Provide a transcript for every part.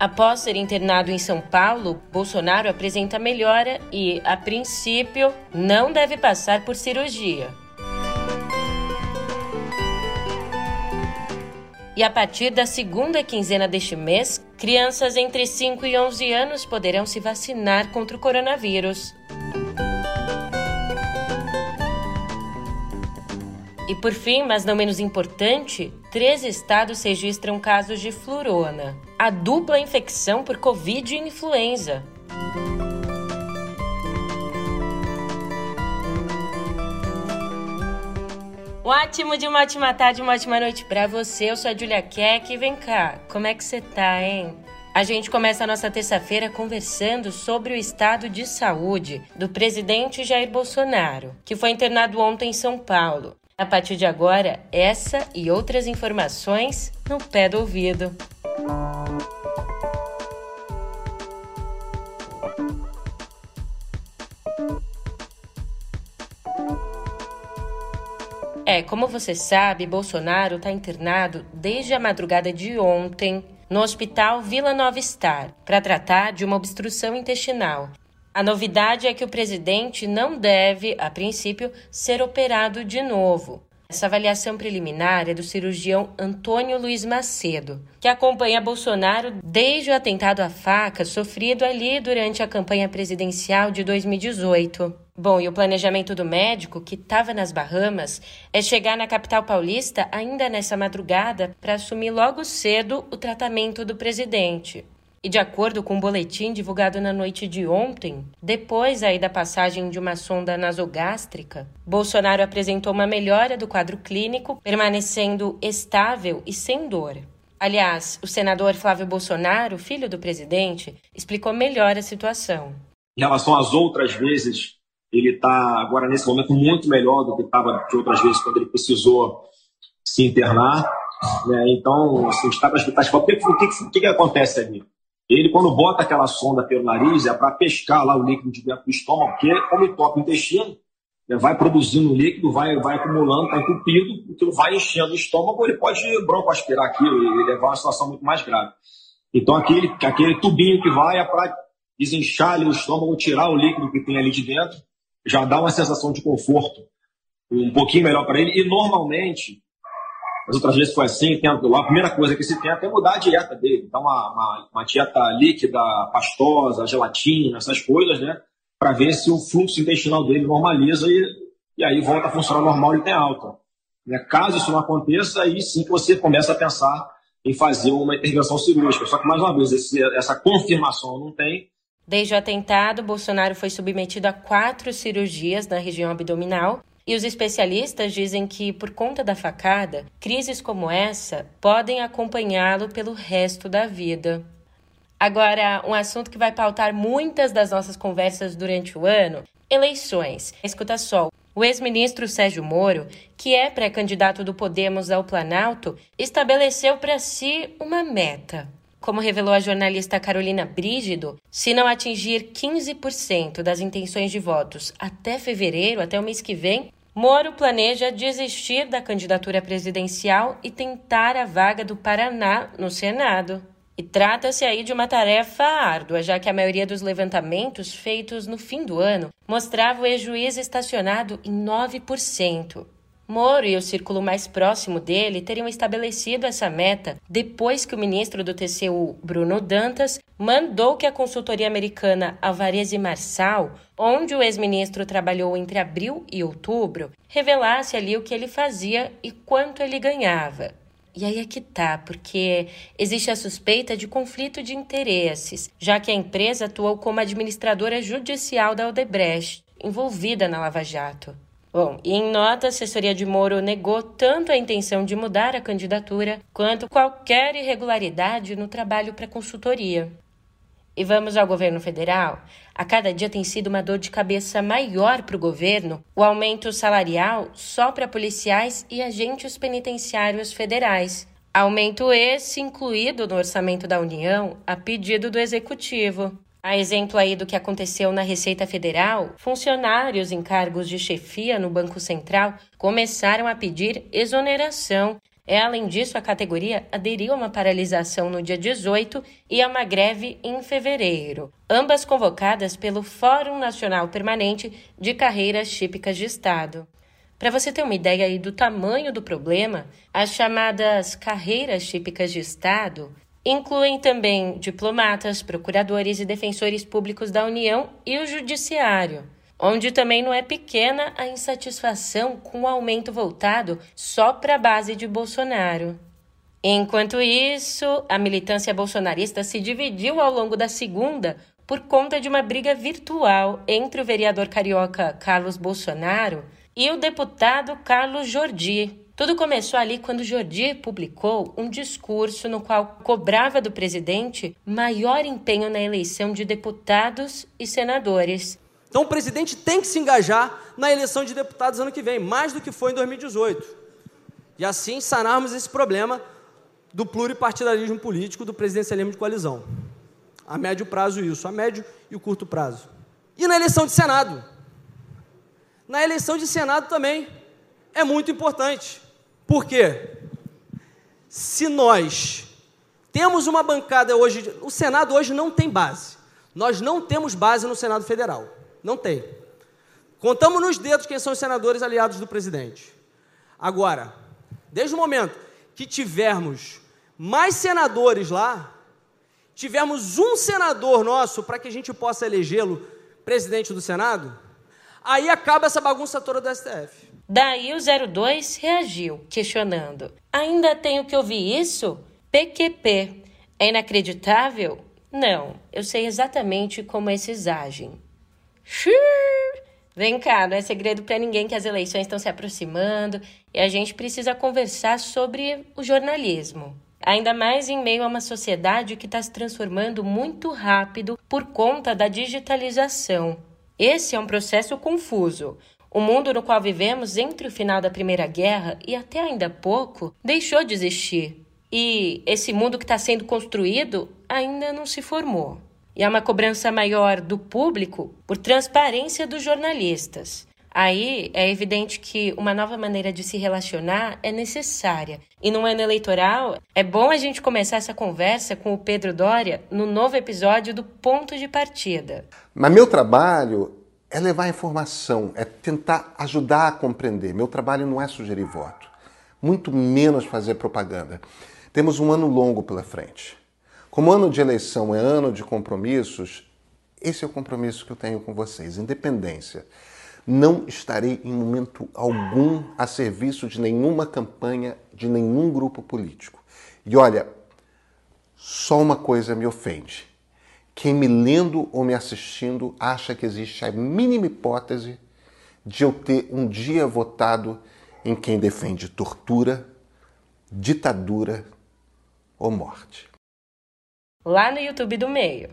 Após ser internado em São Paulo, Bolsonaro apresenta melhora e, a princípio, não deve passar por cirurgia. E a partir da segunda quinzena deste mês, crianças entre 5 e 11 anos poderão se vacinar contra o coronavírus. E por fim, mas não menos importante, três estados registram casos de flurona, a dupla infecção por Covid e influenza. Um ótimo de uma ótima tarde, uma ótima noite para você. Eu sou a Julia Keck e vem cá, como é que você tá, hein? A gente começa a nossa terça-feira conversando sobre o estado de saúde do presidente Jair Bolsonaro, que foi internado ontem em São Paulo. A partir de agora, essa e outras informações no pé do ouvido. É, como você sabe, Bolsonaro está internado desde a madrugada de ontem no Hospital Vila Nova Star para tratar de uma obstrução intestinal a novidade é que o presidente não deve, a princípio, ser operado de novo. Essa avaliação preliminar é do cirurgião Antônio Luiz Macedo, que acompanha Bolsonaro desde o atentado à faca sofrido ali durante a campanha presidencial de 2018. Bom, e o planejamento do médico, que estava nas Bahamas, é chegar na capital paulista ainda nessa madrugada para assumir logo cedo o tratamento do presidente. E de acordo com um boletim divulgado na noite de ontem, depois aí da passagem de uma sonda nasogástrica, Bolsonaro apresentou uma melhora do quadro clínico, permanecendo estável e sem dor. Aliás, o senador Flávio Bolsonaro, filho do presidente, explicou melhor a situação. Em relação às outras vezes, ele está agora nesse momento muito melhor do que estava de outras vezes quando ele precisou se internar. Né? Então, assim, está explicar. O que, que, que, que acontece ali? Ele, quando bota aquela sonda pelo nariz, é para pescar lá o líquido de dentro do estômago, porque como toca o intestino, vai produzindo líquido, vai, vai acumulando, está entupido, aquilo vai enchendo o estômago, ele pode broncoaspirar aquilo e levar a uma situação muito mais grave. Então, aquele, aquele tubinho que vai é para desinchar ali o estômago, tirar o líquido que tem ali de dentro, já dá uma sensação de conforto um pouquinho melhor para ele. E, normalmente, as outras vezes foi assim, tento, a primeira coisa que se tenta é mudar a dieta dele. Então, uma, uma, uma dieta líquida, pastosa, gelatina, essas coisas, né? Para ver se o fluxo intestinal dele normaliza e, e aí volta a funcionar normal e tem alta. Né? Caso isso não aconteça, aí sim que você começa a pensar em fazer uma intervenção cirúrgica. Só que, mais uma vez, esse, essa confirmação não tem. Desde o atentado, Bolsonaro foi submetido a quatro cirurgias na região abdominal e os especialistas dizem que, por conta da facada, crises como essa podem acompanhá-lo pelo resto da vida. Agora, um assunto que vai pautar muitas das nossas conversas durante o ano: eleições. Escuta só. O ex-ministro Sérgio Moro, que é pré-candidato do Podemos ao Planalto, estabeleceu para si uma meta. Como revelou a jornalista Carolina Brígido, se não atingir 15% das intenções de votos até fevereiro, até o mês que vem, Moro planeja desistir da candidatura presidencial e tentar a vaga do Paraná no Senado. E trata-se aí de uma tarefa árdua, já que a maioria dos levantamentos feitos no fim do ano mostrava o ex-juiz estacionado em 9%. Moro e o círculo mais próximo dele teriam estabelecido essa meta depois que o ministro do TCU, Bruno Dantas, mandou que a consultoria americana Alvarez e Marçal, onde o ex-ministro trabalhou entre abril e outubro, revelasse ali o que ele fazia e quanto ele ganhava. E aí é que tá, porque existe a suspeita de conflito de interesses, já que a empresa atuou como administradora judicial da Odebrecht, envolvida na Lava Jato. Bom, e em nota, a assessoria de Moro negou tanto a intenção de mudar a candidatura quanto qualquer irregularidade no trabalho para consultoria. E vamos ao governo federal? A cada dia tem sido uma dor de cabeça maior para o governo o aumento salarial só para policiais e agentes penitenciários federais. Aumento esse incluído no orçamento da União a pedido do Executivo. A exemplo aí do que aconteceu na Receita Federal, funcionários em cargos de chefia no Banco Central começaram a pedir exoneração É, além disso, a categoria aderiu a uma paralisação no dia 18 e a uma greve em fevereiro, ambas convocadas pelo Fórum Nacional Permanente de Carreiras Típicas de Estado. Para você ter uma ideia aí do tamanho do problema, as chamadas carreiras típicas de Estado incluem também diplomatas, procuradores e defensores públicos da União e o Judiciário onde também não é pequena a insatisfação com o aumento voltado só para a base de Bolsonaro. Enquanto isso, a militância bolsonarista se dividiu ao longo da segunda por conta de uma briga virtual entre o vereador carioca Carlos Bolsonaro e o deputado Carlos Jordi. Tudo começou ali quando Jordi publicou um discurso no qual cobrava do presidente maior empenho na eleição de deputados e senadores então o presidente tem que se engajar na eleição de deputados ano que vem, mais do que foi em 2018. E assim sanarmos esse problema do pluripartidarismo político, do presidencialismo de coalizão. A médio prazo, isso, a médio e o curto prazo. E na eleição de Senado? Na eleição de Senado também é muito importante. Por quê? Se nós temos uma bancada hoje, o Senado hoje não tem base. Nós não temos base no Senado Federal. Não tem. Contamos nos dedos quem são os senadores aliados do presidente. Agora, desde o momento que tivermos mais senadores lá, tivermos um senador nosso para que a gente possa elegê-lo presidente do Senado, aí acaba essa bagunça toda do STF. Daí o 02 reagiu, questionando: Ainda tenho que ouvir isso? PQP. É inacreditável? Não, eu sei exatamente como esses agem. Vem cá, não é segredo para ninguém que as eleições estão se aproximando e a gente precisa conversar sobre o jornalismo. Ainda mais em meio a uma sociedade que está se transformando muito rápido por conta da digitalização. Esse é um processo confuso. O mundo no qual vivemos entre o final da Primeira Guerra e até ainda pouco deixou de existir. E esse mundo que está sendo construído ainda não se formou e há uma cobrança maior do público por transparência dos jornalistas. Aí é evidente que uma nova maneira de se relacionar é necessária. E no ano eleitoral, é bom a gente começar essa conversa com o Pedro Doria no novo episódio do Ponto de Partida. Mas meu trabalho é levar informação, é tentar ajudar a compreender. Meu trabalho não é sugerir voto, muito menos fazer propaganda. Temos um ano longo pela frente. Como ano de eleição é ano de compromissos, esse é o compromisso que eu tenho com vocês: independência. Não estarei em momento algum a serviço de nenhuma campanha, de nenhum grupo político. E olha, só uma coisa me ofende. Quem me lendo ou me assistindo acha que existe a mínima hipótese de eu ter um dia votado em quem defende tortura, ditadura ou morte lá no YouTube do Meio.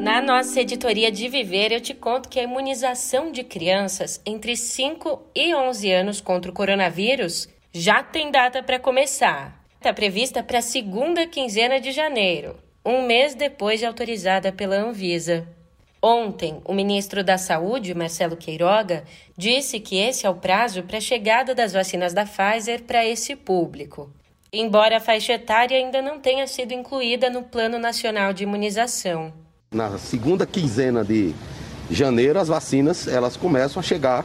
Na nossa editoria de Viver, eu te conto que a imunização de crianças entre 5 e 11 anos contra o coronavírus já tem data para começar. Está prevista para a segunda quinzena de janeiro, um mês depois de autorizada pela Anvisa. Ontem, o ministro da Saúde, Marcelo Queiroga, disse que esse é o prazo para a chegada das vacinas da Pfizer para esse público. Embora a faixa etária ainda não tenha sido incluída no Plano Nacional de Imunização. Na segunda quinzena de janeiro, as vacinas elas começam a chegar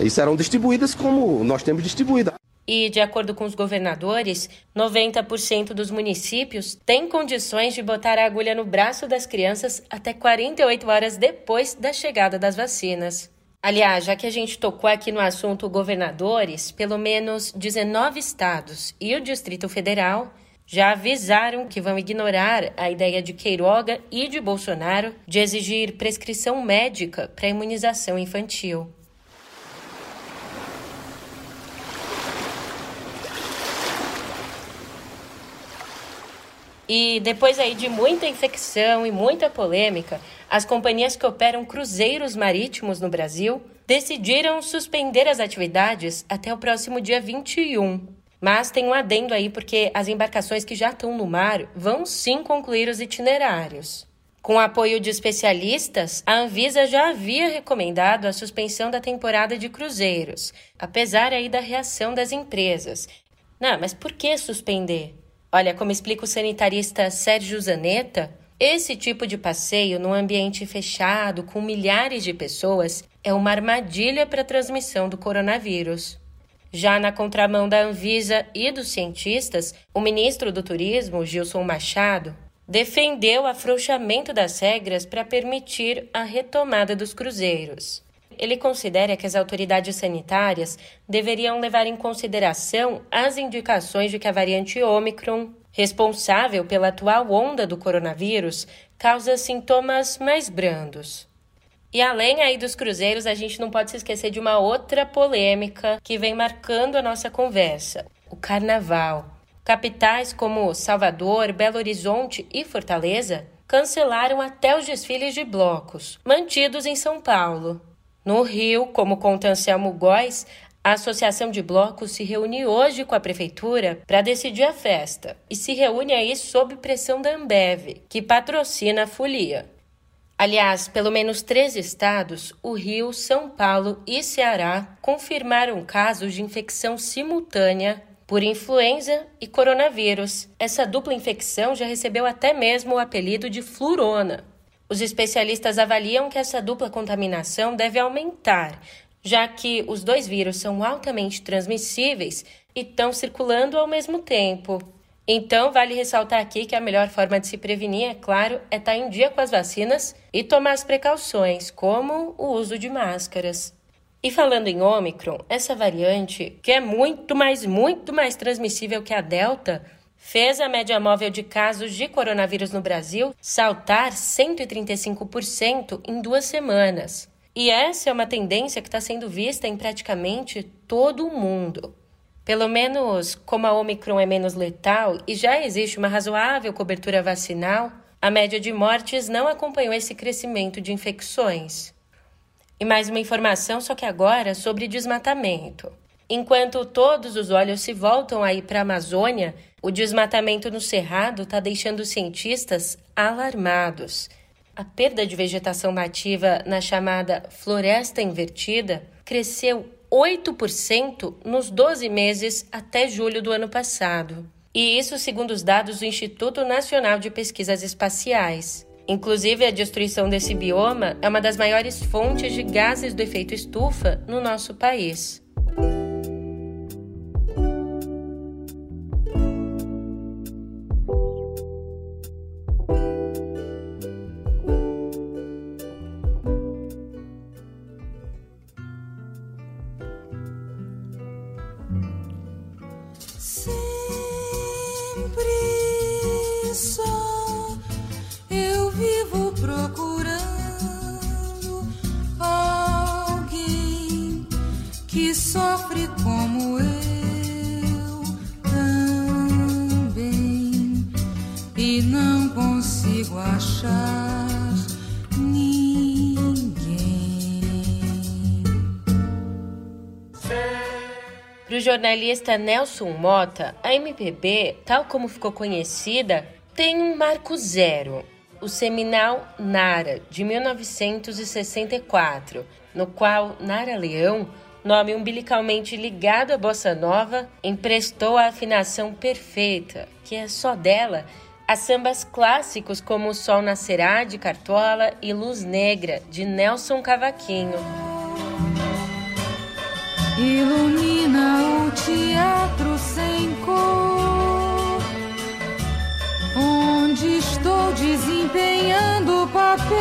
e serão distribuídas como nós temos distribuído. E, de acordo com os governadores, 90% dos municípios têm condições de botar a agulha no braço das crianças até 48 horas depois da chegada das vacinas. Aliás, já que a gente tocou aqui no assunto governadores, pelo menos 19 estados e o Distrito Federal já avisaram que vão ignorar a ideia de Queiroga e de Bolsonaro de exigir prescrição médica para imunização infantil. E depois aí de muita infecção e muita polêmica, as companhias que operam cruzeiros marítimos no Brasil decidiram suspender as atividades até o próximo dia 21. Mas tem um adendo aí porque as embarcações que já estão no mar vão sim concluir os itinerários. Com apoio de especialistas, a Anvisa já havia recomendado a suspensão da temporada de cruzeiros, apesar aí da reação das empresas. Não, mas por que suspender? Olha, como explica o sanitarista Sérgio Zanetta, esse tipo de passeio num ambiente fechado com milhares de pessoas é uma armadilha para a transmissão do coronavírus. Já na contramão da Anvisa e dos cientistas, o ministro do Turismo, Gilson Machado, defendeu o afrouxamento das regras para permitir a retomada dos cruzeiros. Ele considera que as autoridades sanitárias deveriam levar em consideração as indicações de que a variante Omicron, responsável pela atual onda do coronavírus, causa sintomas mais brandos. E além aí dos cruzeiros, a gente não pode se esquecer de uma outra polêmica que vem marcando a nossa conversa: o carnaval. Capitais como Salvador, Belo Horizonte e Fortaleza cancelaram até os desfiles de blocos, mantidos em São Paulo. No Rio, como conta Anselmo Góes, a Associação de Blocos se reúne hoje com a Prefeitura para decidir a festa e se reúne aí sob pressão da Ambev, que patrocina a folia. Aliás, pelo menos três estados, o Rio, São Paulo e Ceará, confirmaram casos de infecção simultânea por influenza e coronavírus. Essa dupla infecção já recebeu até mesmo o apelido de flurona. Os especialistas avaliam que essa dupla contaminação deve aumentar, já que os dois vírus são altamente transmissíveis e estão circulando ao mesmo tempo. Então, vale ressaltar aqui que a melhor forma de se prevenir, é claro, é estar em dia com as vacinas e tomar as precauções, como o uso de máscaras. E falando em Ômicron, essa variante, que é muito mais, muito mais transmissível que a Delta, fez a média móvel de casos de coronavírus no Brasil saltar 135% em duas semanas. E essa é uma tendência que está sendo vista em praticamente todo o mundo. Pelo menos como a Omicron é menos letal e já existe uma razoável cobertura vacinal, a média de mortes não acompanhou esse crescimento de infecções. E mais uma informação, só que agora sobre desmatamento. Enquanto todos os olhos se voltam aí para a Amazônia, o desmatamento no Cerrado está deixando cientistas alarmados. A perda de vegetação nativa na chamada floresta invertida cresceu 8% nos 12 meses até julho do ano passado. E isso segundo os dados do Instituto Nacional de Pesquisas Espaciais. Inclusive, a destruição desse bioma é uma das maiores fontes de gases do efeito estufa no nosso país. Para o jornalista Nelson Mota, a MPB, tal como ficou conhecida, tem um marco zero, o seminal Nara, de 1964, no qual Nara Leão, nome umbilicalmente ligado à bossa nova, emprestou a afinação perfeita, que é só dela, a sambas clássicos como O Sol Nascerá, de Cartola, e Luz Negra, de Nelson Cavaquinho. Ilumina o teatro sem cor, onde estou desempenhando o papel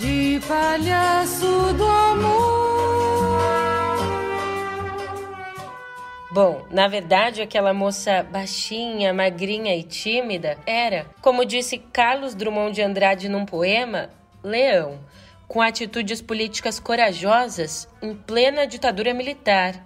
de palhaço do amor. Bom, na verdade, aquela moça baixinha, magrinha e tímida era, como disse Carlos Drummond de Andrade num poema, Leão com atitudes políticas corajosas em plena ditadura militar.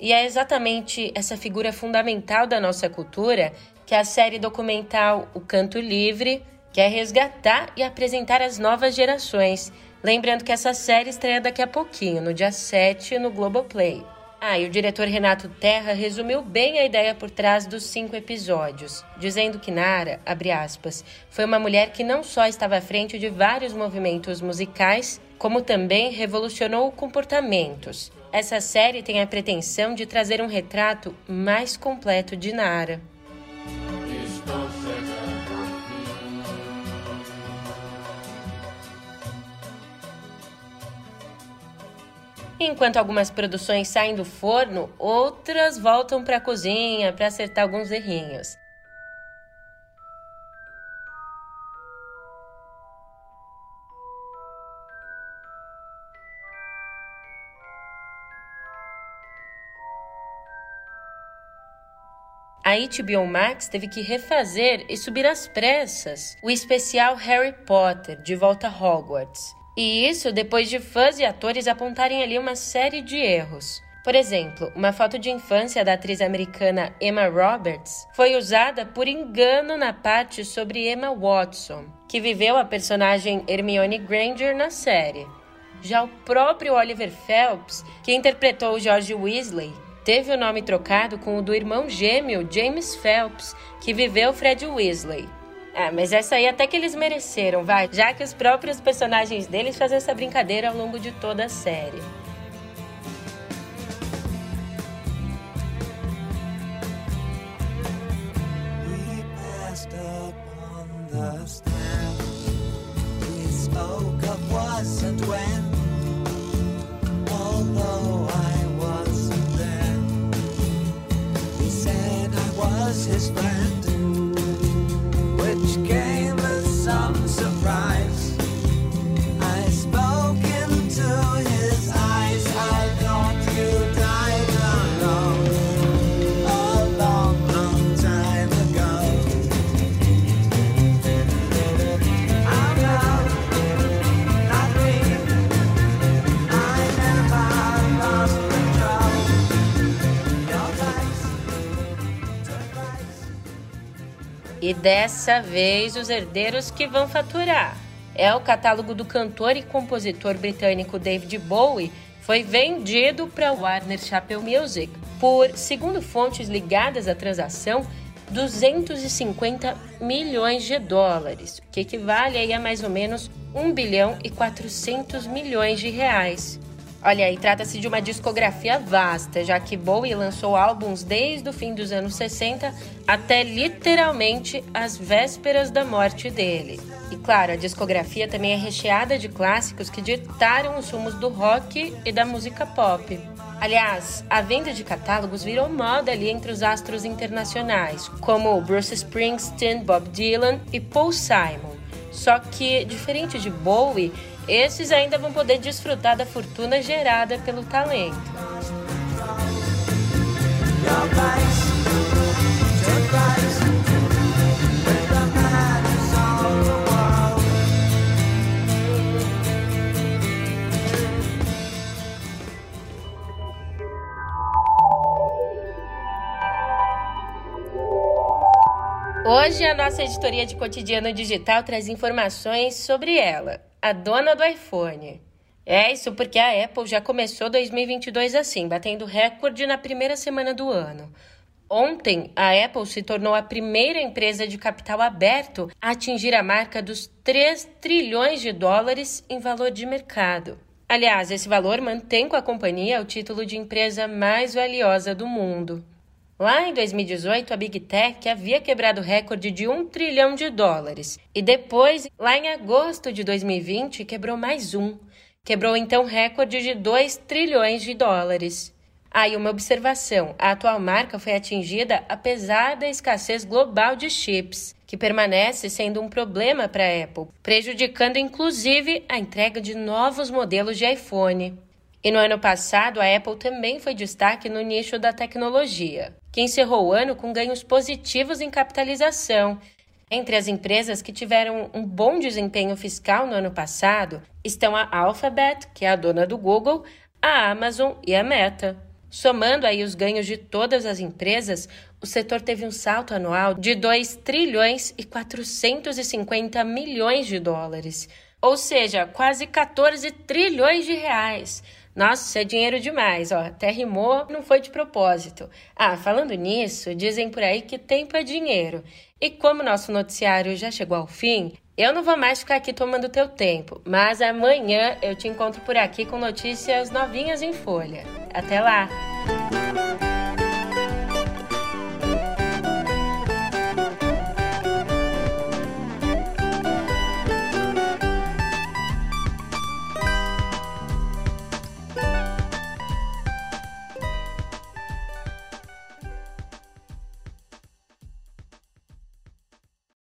E é exatamente essa figura fundamental da nossa cultura que a série documental O Canto Livre quer resgatar e apresentar às novas gerações. Lembrando que essa série estreia daqui a pouquinho, no dia 7, no Globoplay. Ah, e o diretor Renato Terra resumiu bem a ideia por trás dos cinco episódios, dizendo que Nara, abre aspas, foi uma mulher que não só estava à frente de vários movimentos musicais, como também revolucionou comportamentos. Essa série tem a pretensão de trazer um retrato mais completo de Nara. Enquanto algumas produções saem do forno, outras voltam para a cozinha para acertar alguns errinhos. a HBO Max teve que refazer e subir às pressas o especial Harry Potter de volta a Hogwarts. E isso depois de fãs e atores apontarem ali uma série de erros. Por exemplo, uma foto de infância da atriz americana Emma Roberts foi usada por engano na parte sobre Emma Watson, que viveu a personagem Hermione Granger na série. Já o próprio Oliver Phelps, que interpretou George Weasley, teve o nome trocado com o do irmão gêmeo James Phelps, que viveu Fred Weasley. Ah, mas essa aí até que eles mereceram, vai, já que os próprios personagens deles fazem essa brincadeira ao longo de toda a série. his dessa vez os herdeiros que vão faturar. É o catálogo do cantor e compositor britânico David Bowie foi vendido para Warner Chappell Music por, segundo fontes ligadas à transação, 250 milhões de dólares, que equivale a mais ou menos 1 bilhão e 400 milhões de reais. Olha aí, trata-se de uma discografia vasta, já que Bowie lançou álbuns desde o fim dos anos 60 até literalmente as vésperas da morte dele. E claro, a discografia também é recheada de clássicos que ditaram os rumos do rock e da música pop. Aliás, a venda de catálogos virou moda ali entre os astros internacionais, como Bruce Springsteen, Bob Dylan e Paul Simon. Só que, diferente de Bowie, esses ainda vão poder desfrutar da fortuna gerada pelo talento. Hoje a nossa editoria de cotidiano digital traz informações sobre ela, a dona do iPhone. É isso porque a Apple já começou 2022 assim, batendo recorde na primeira semana do ano. Ontem, a Apple se tornou a primeira empresa de capital aberto a atingir a marca dos 3 trilhões de dólares em valor de mercado. Aliás, esse valor mantém com a companhia o título de empresa mais valiosa do mundo. Lá em 2018, a Big Tech havia quebrado o recorde de um trilhão de dólares. E depois, lá em agosto de 2020, quebrou mais um. Quebrou então o recorde de 2 trilhões de dólares. Aí, ah, uma observação: a atual marca foi atingida apesar da escassez global de chips, que permanece sendo um problema para a Apple, prejudicando inclusive a entrega de novos modelos de iPhone. E no ano passado, a Apple também foi destaque no nicho da tecnologia, que encerrou o ano com ganhos positivos em capitalização. Entre as empresas que tiveram um bom desempenho fiscal no ano passado estão a Alphabet, que é a dona do Google, a Amazon e a Meta. Somando aí os ganhos de todas as empresas, o setor teve um salto anual de 2 trilhões e 450 milhões de dólares, ou seja, quase 14 trilhões de reais Nossa, é dinheiro demais, ó. Até rimou, não foi de propósito. Ah, falando nisso, dizem por aí que tempo é dinheiro. E como nosso noticiário já chegou ao fim, eu não vou mais ficar aqui tomando teu tempo, mas amanhã eu te encontro por aqui com notícias novinhas em folha. Até lá!